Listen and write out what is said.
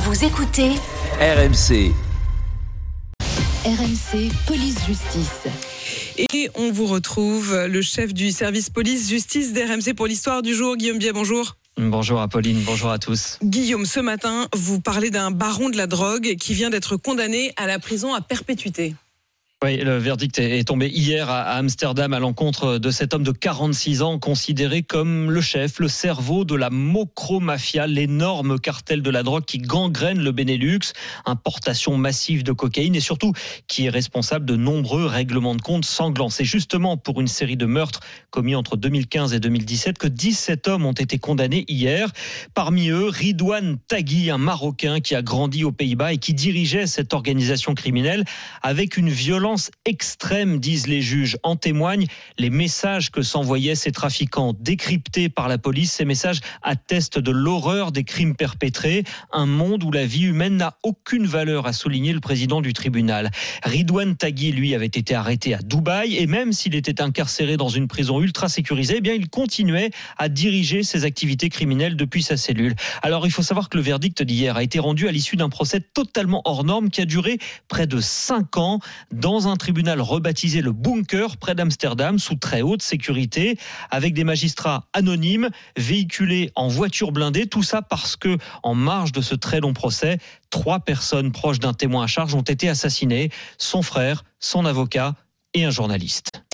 Vous écoutez RMC. RMC Police Justice. Et on vous retrouve, le chef du service police-justice d'RMC pour l'histoire du jour, Guillaume Biet, bonjour. Bonjour Apolline, bonjour à tous. Guillaume, ce matin, vous parlez d'un baron de la drogue qui vient d'être condamné à la prison à perpétuité. Oui, le verdict est tombé hier à Amsterdam à l'encontre de cet homme de 46 ans considéré comme le chef, le cerveau de la Mocro-Mafia, l'énorme cartel de la drogue qui gangrène le Benelux, importation massive de cocaïne et surtout qui est responsable de nombreux règlements de compte sanglants. C'est justement pour une série de meurtres commis entre 2015 et 2017 que 17 hommes ont été condamnés hier. Parmi eux, Ridouane Tagui, un Marocain qui a grandi aux Pays-Bas et qui dirigeait cette organisation criminelle avec une violence extrême, disent les juges. En témoignent les messages que s'envoyaient ces trafiquants décryptés par la police. Ces messages attestent de l'horreur des crimes perpétrés. Un monde où la vie humaine n'a aucune valeur, a souligné le président du tribunal. Ridouane Tagui, lui, avait été arrêté à Dubaï et même s'il était incarcéré dans une prison ultra sécurisée, eh bien, il continuait à diriger ses activités criminelles depuis sa cellule. Alors, il faut savoir que le verdict d'hier a été rendu à l'issue d'un procès totalement hors norme qui a duré près de cinq ans dans un tribunal rebaptisé le Bunker près d'Amsterdam sous très haute sécurité avec des magistrats anonymes véhiculés en voiture blindée. Tout ça parce que en marge de ce très long procès trois personnes proches d'un témoin à charge ont été assassinées son frère son avocat et un journaliste